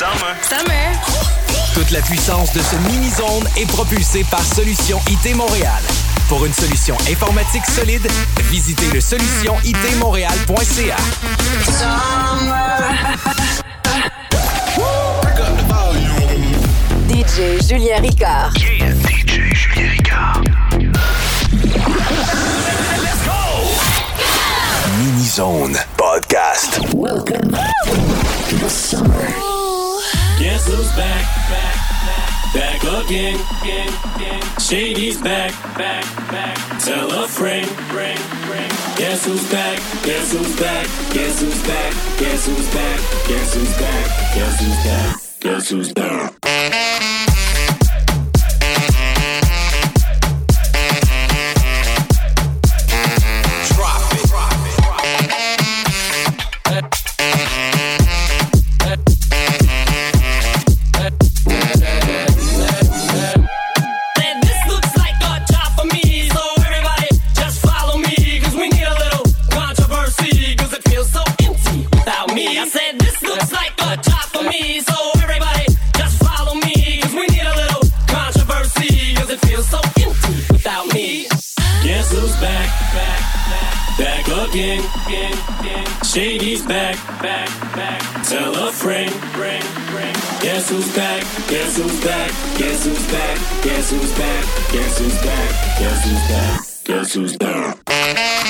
Summer. Summer. Toute la puissance de ce mini-zone est propulsée par Solution IT Montréal. Pour une solution informatique solide, visitez le solutionitmontréal.ca. DJ Julien Ricard. Yeah, DJ Julien Ricard. Mini-zone podcast. Guess who's back? Back, back, back again. Shady's back, back, back. Tell a friend, friend, friend. Guess who's back? Guess who's back? Guess who's back? Guess who's back? Guess who's back? Guess who's back? Guess who's back? Drop Back, back, back. Tell a friend, friend, friend. Guess who's back? Guess who's back? Guess who's back? Guess who's back? Guess who's back? Guess who's back? Guess who's back? Drop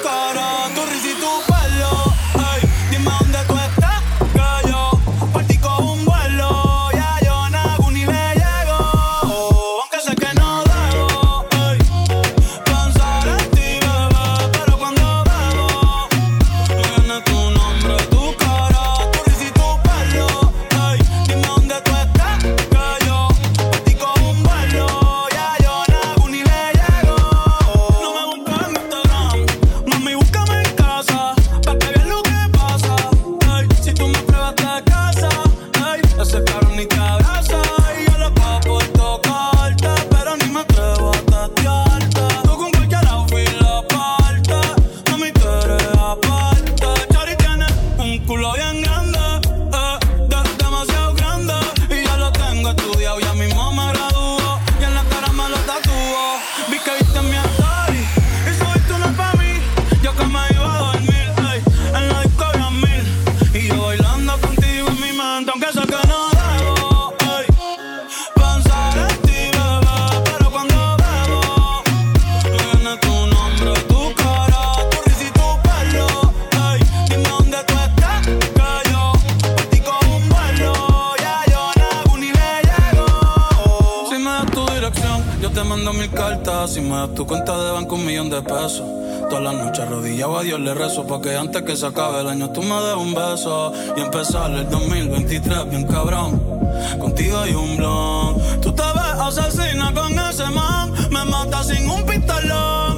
mil cartas. Si me das tu cuenta de banco, un millón de pesos. Todas las noches arrodillado a Dios le rezo. Pa' que antes que se acabe el año tú me des un beso. Y empezar el 2023 bien cabrón. Contigo hay un blon. Tú te ves asesina con ese man. Me mata sin un pistolón.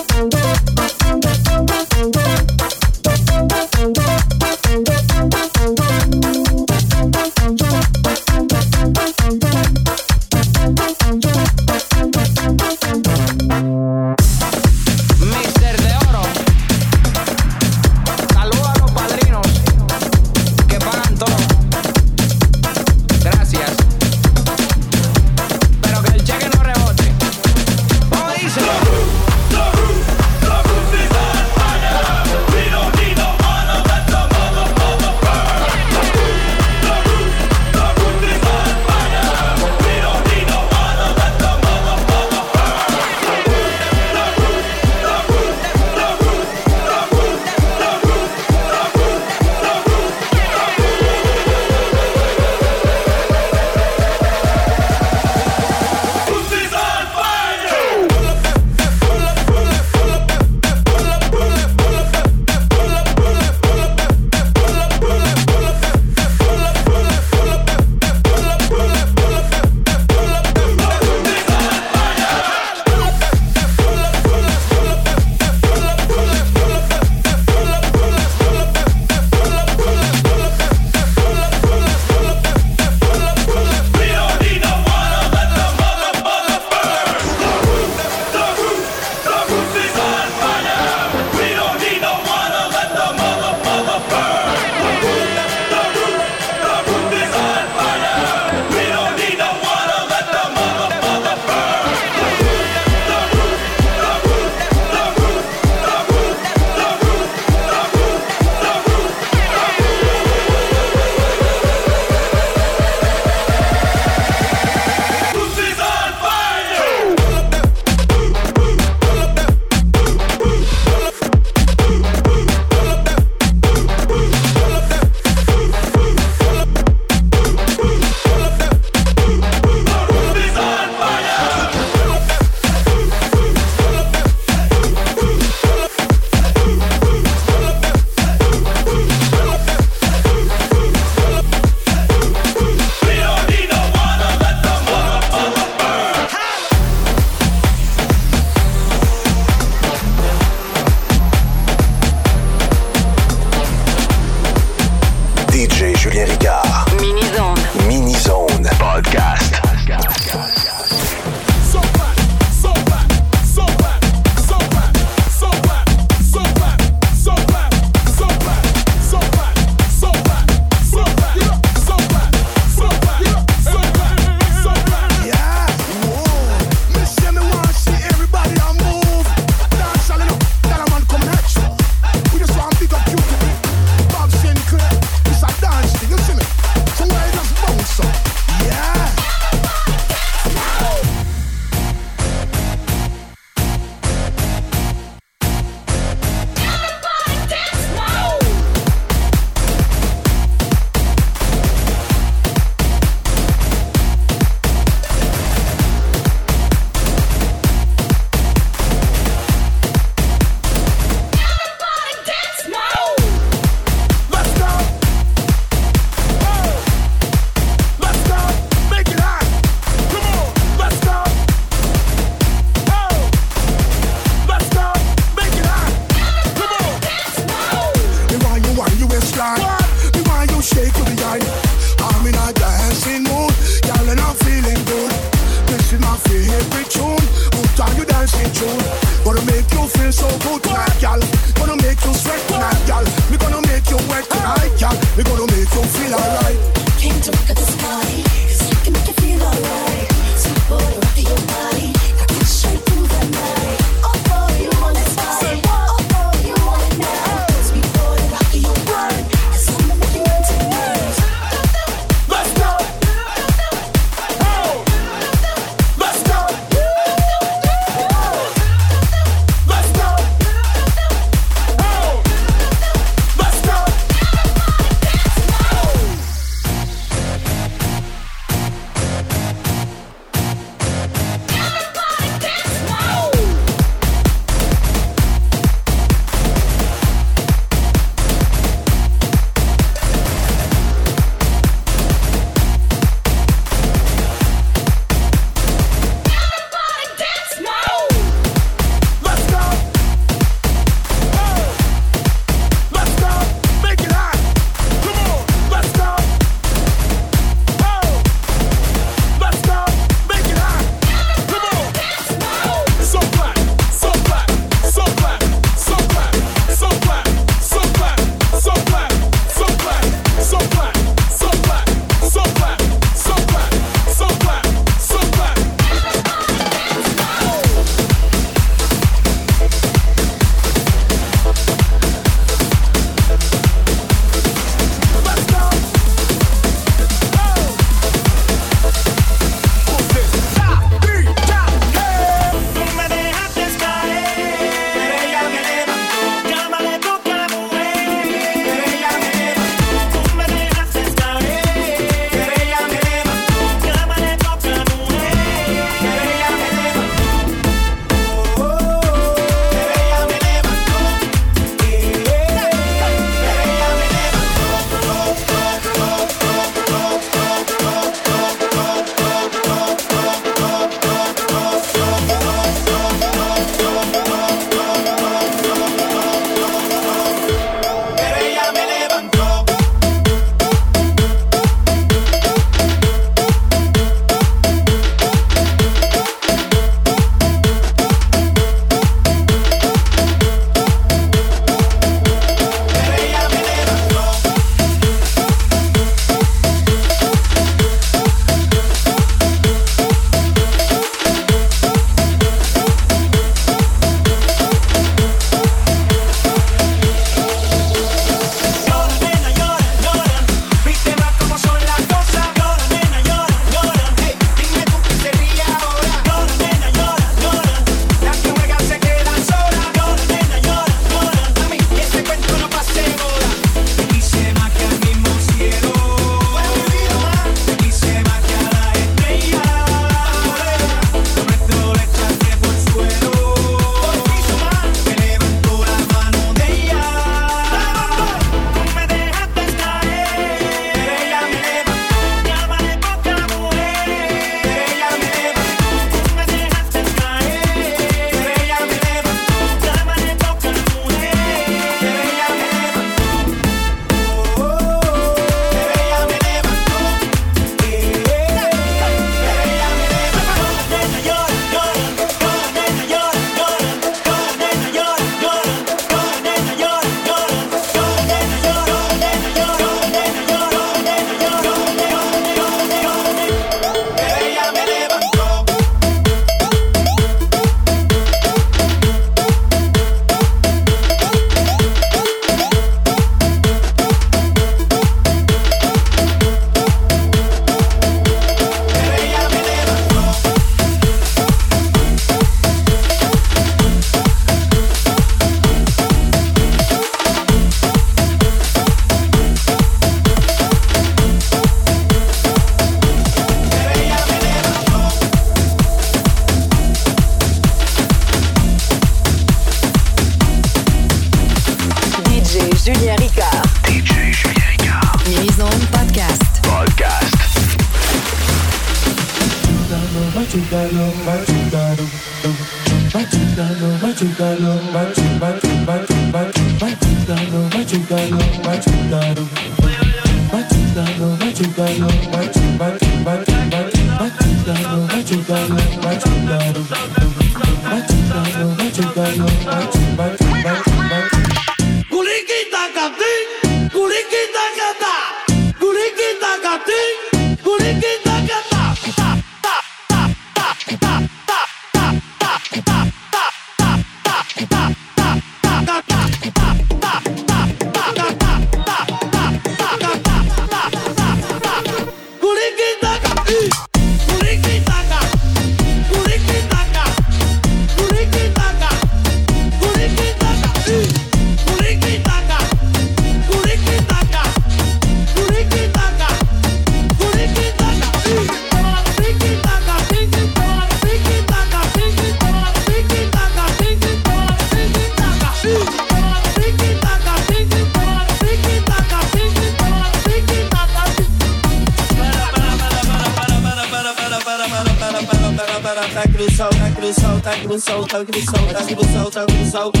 que me solta, que me solta, que me solta, que me solta.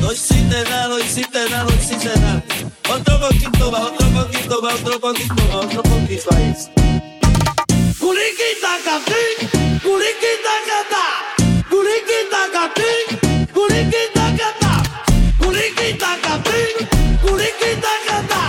Noisitena, noisitena, noisitena. outro pouquinho más, outro pouquinho más, outro pouquinho más, outro pouquinho ahí. É curiquita catí, curiquita catá, curiquita catí, curiquita catá, curiquita catí, curiquita catá.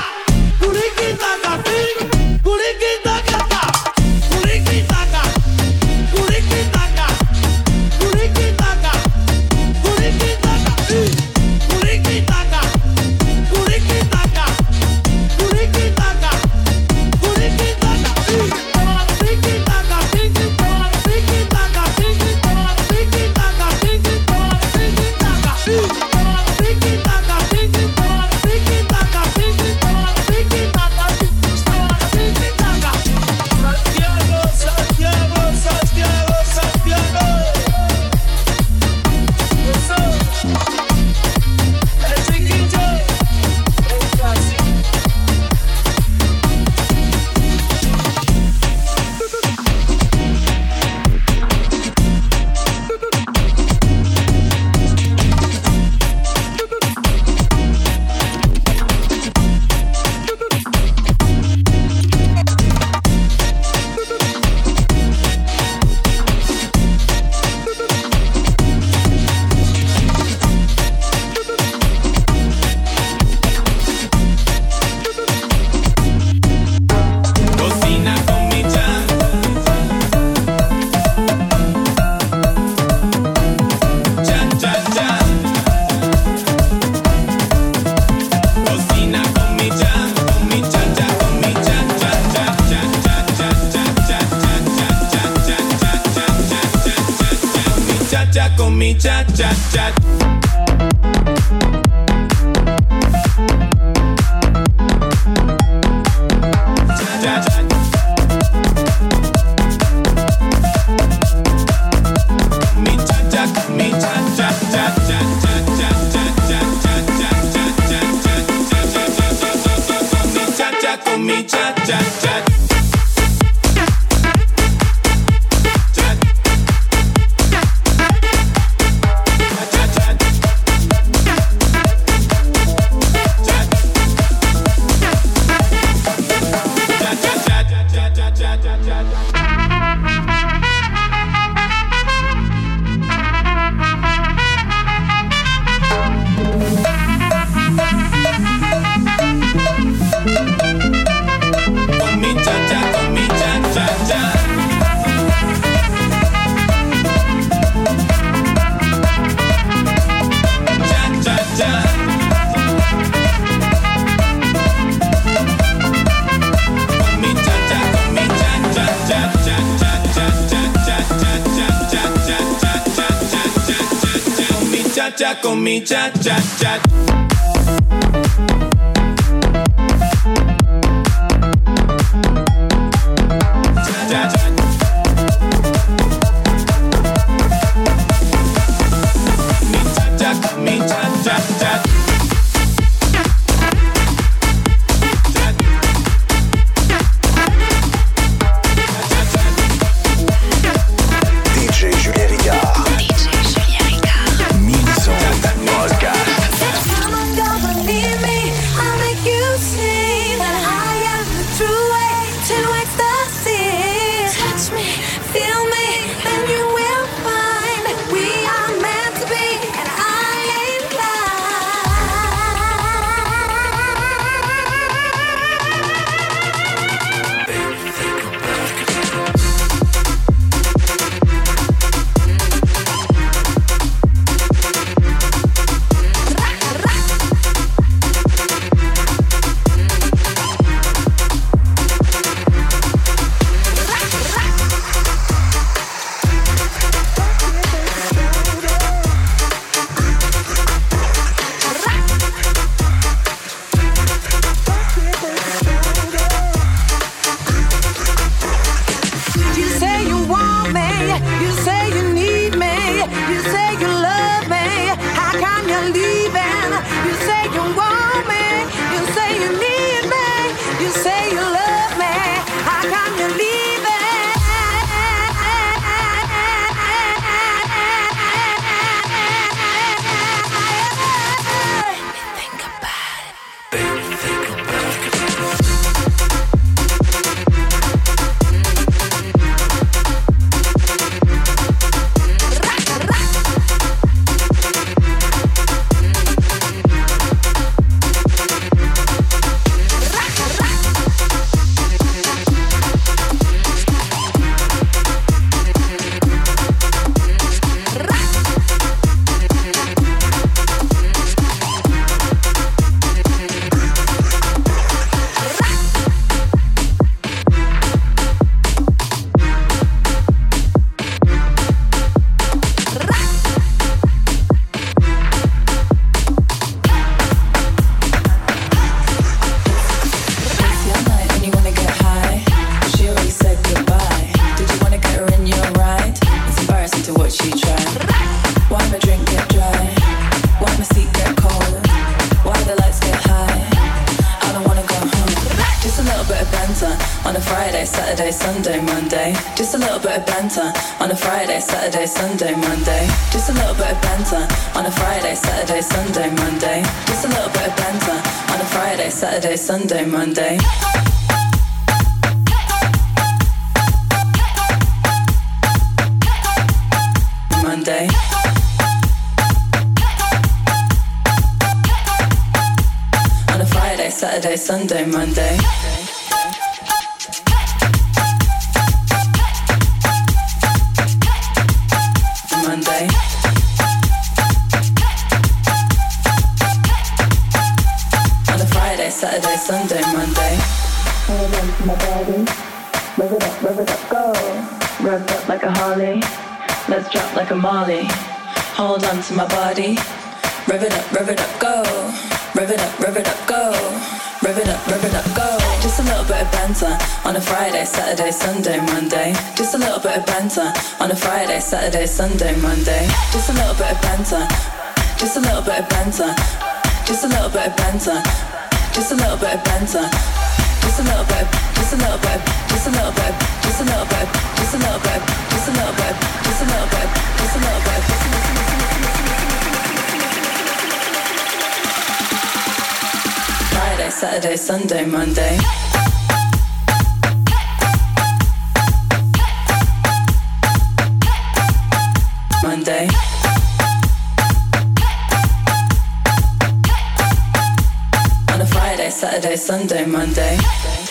chat, chat. Rev it up, go. Rev it up, rev it up, go. Just a little bit of banter on a Friday, Saturday, Sunday, Monday. Just a little bit of banter on a Friday, Saturday, Sunday, Monday. Just a little bit of banter. Just a little bit of banter. Just a little bit of banter. Just a little bit of banter. Just a little bit. Just a little bit. Just a little bit. Just a little bit. Just a little bit. Just a little bit. Just a little bit. Just a little bit. Saturday, Sunday, Monday. Monday. On a Friday, Saturday, Sunday, Monday. Monday.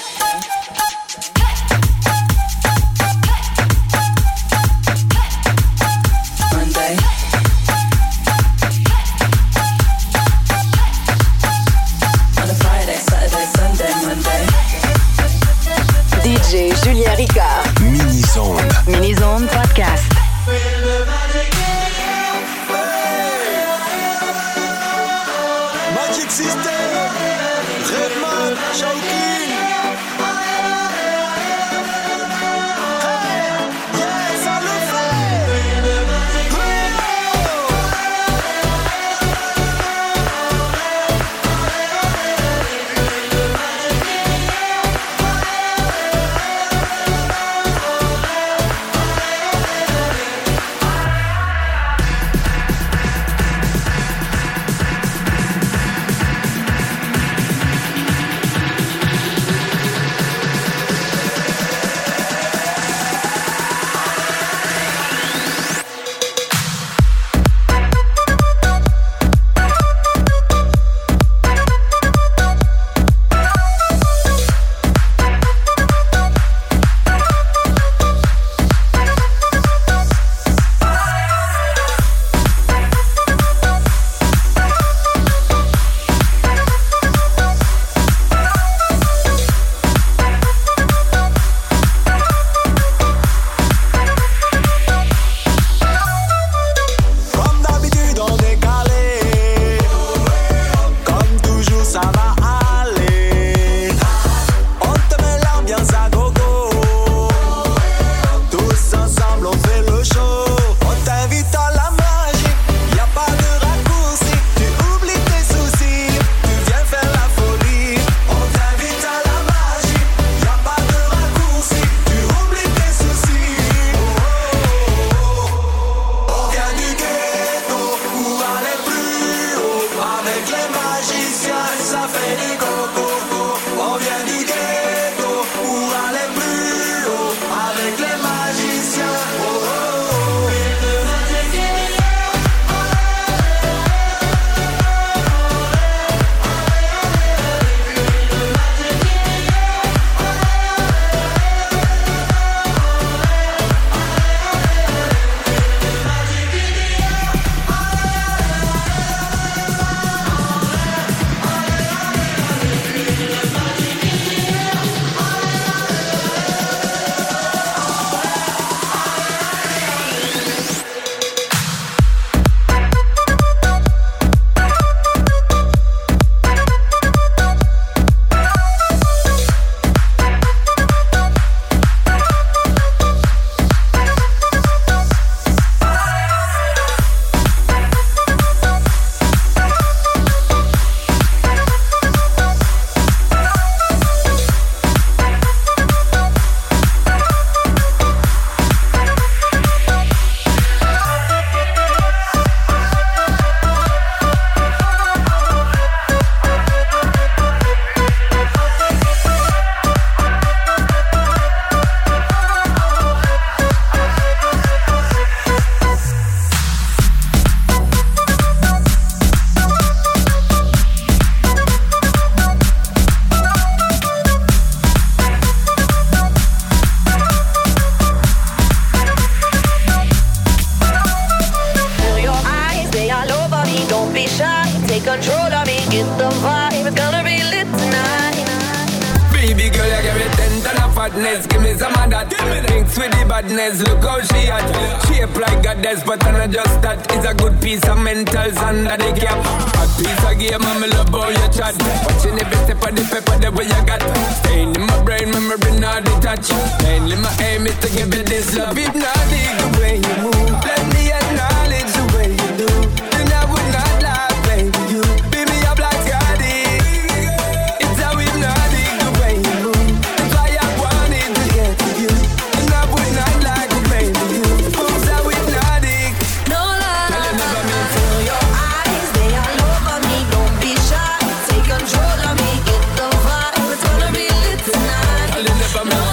Tonight.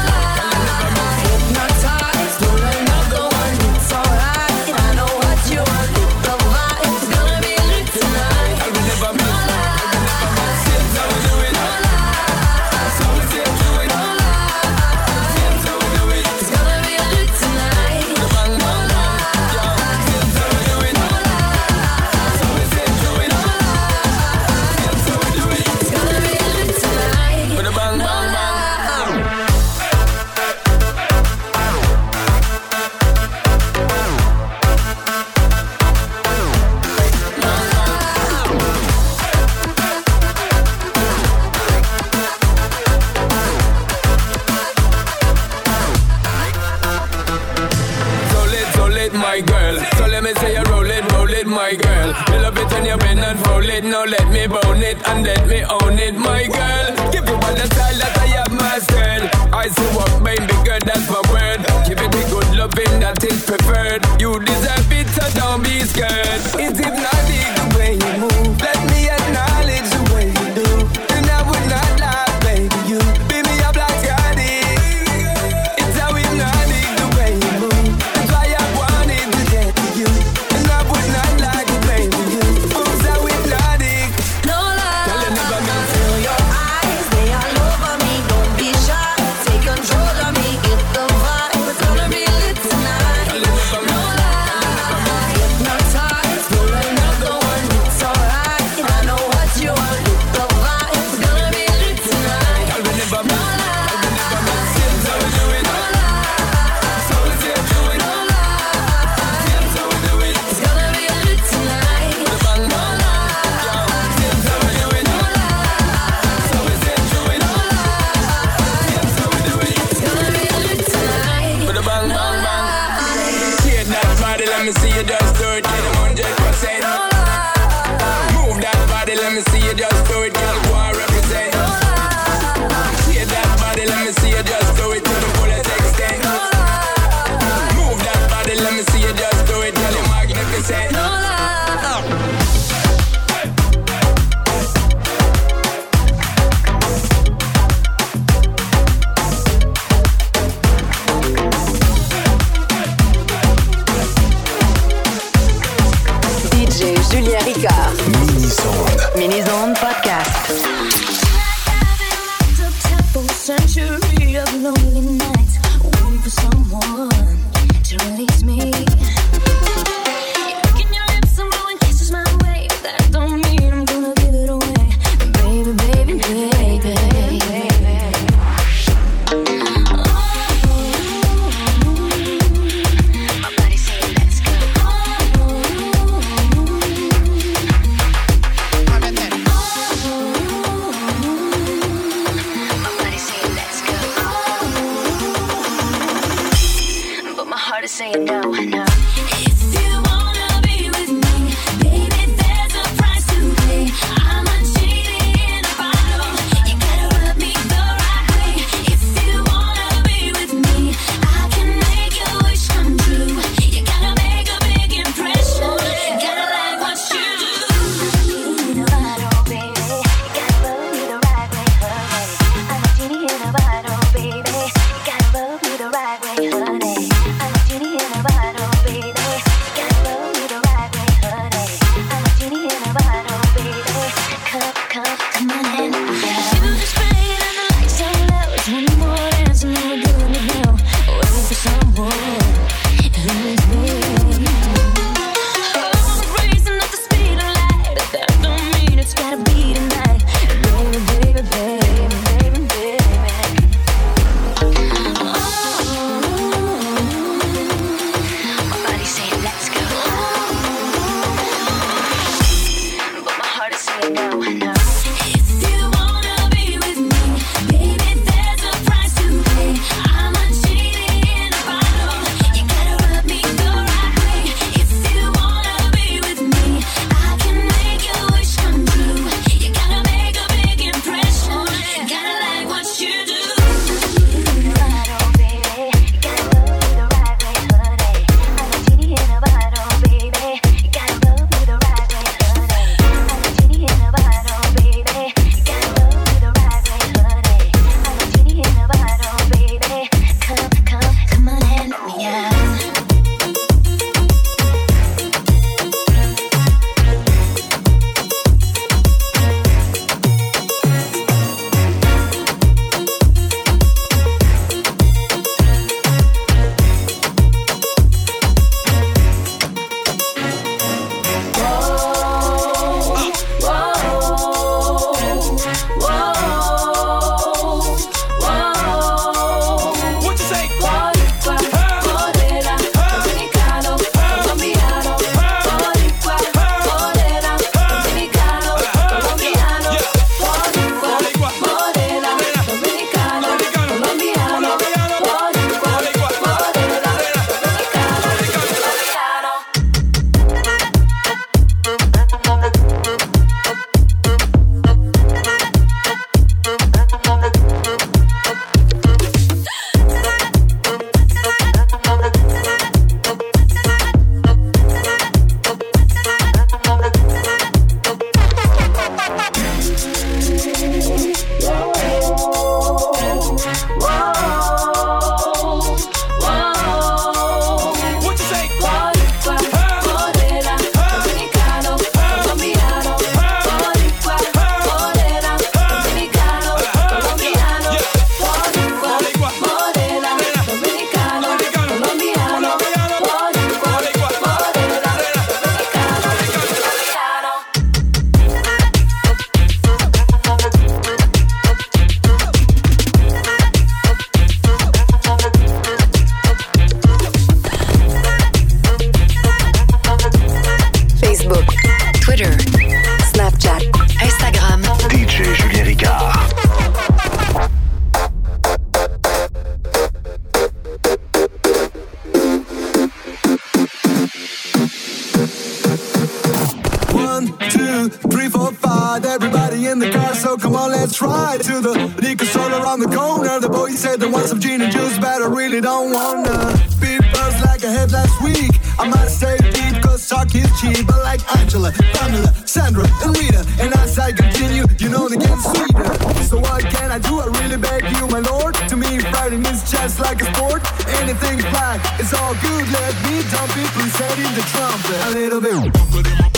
You know they can sweeter. So what can I do? I really beg you, my lord. To me, fighting is just like a sport. Anything's fine, it's all good. Let me dump it, please head in the trumpet. A little bit.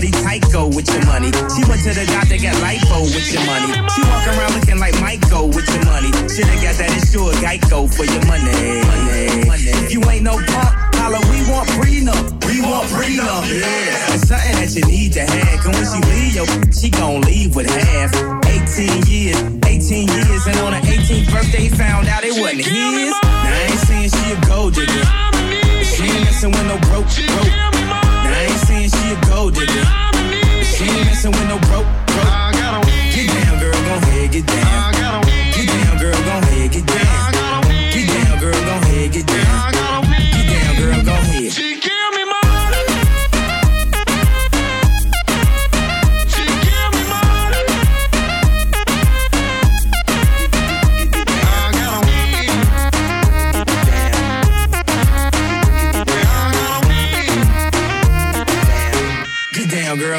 shorty with your money. She went to the doctor, got lipo with your money. She walk around looking like Michael with your money. Shoulda got that insured Geico for your money. money. money. If you ain't no pop, holla, we want prenup. We want prenup, yeah. It's something that you need to have. Cause when she leave, yo, she gon' leave with half. 18 years, 18 years, and on her 18th birthday, found out it wasn't his. Now I ain't saying she a gold digger. She ain't messing with no broke, broke she a gold digger. She ain't messing with no broke, broke. Get down, girl, go ahead, get down. Get down, girl, go ahead, get down. Get down, girl, go ahead. get down. Get down, girl, gon' head.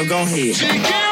gon' hit.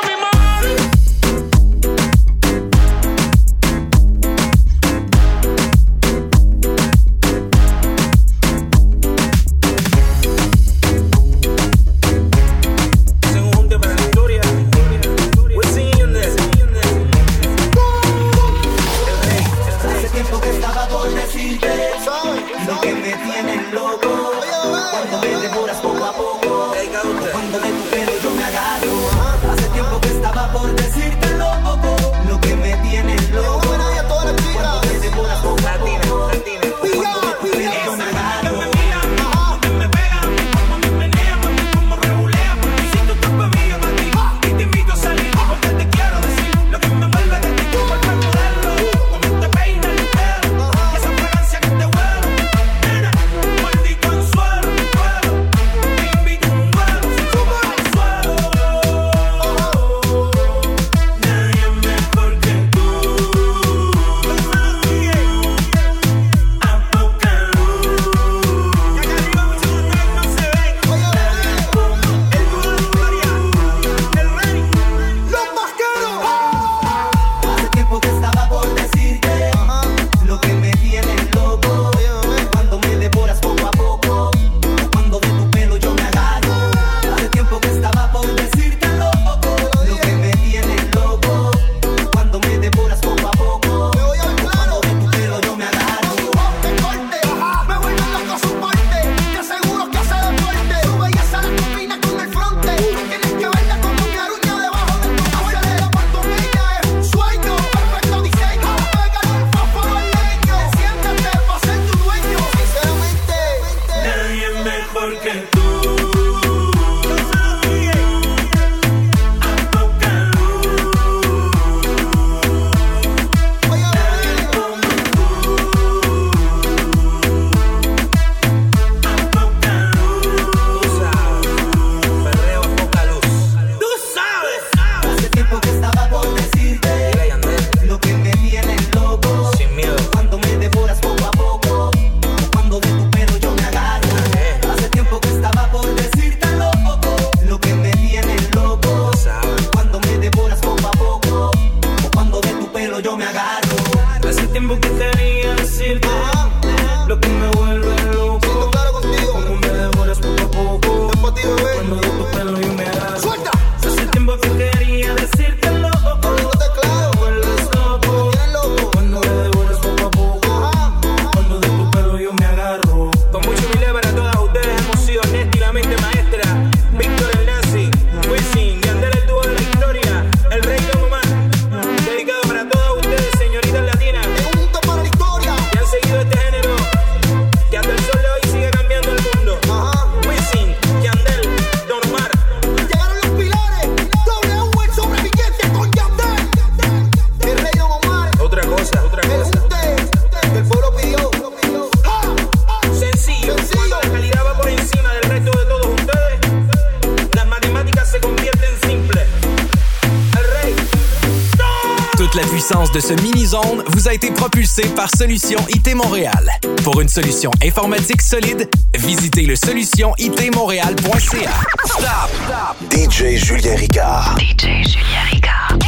vous a été propulsé par Solution IT Montréal. Pour une solution informatique solide, visitez le solutionitmontréal.ca. Stop! Stop! DJ Julien Ricard. DJ Julien Ricard.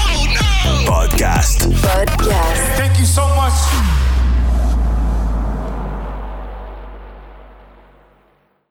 Podcast. Podcast. Thank you so much.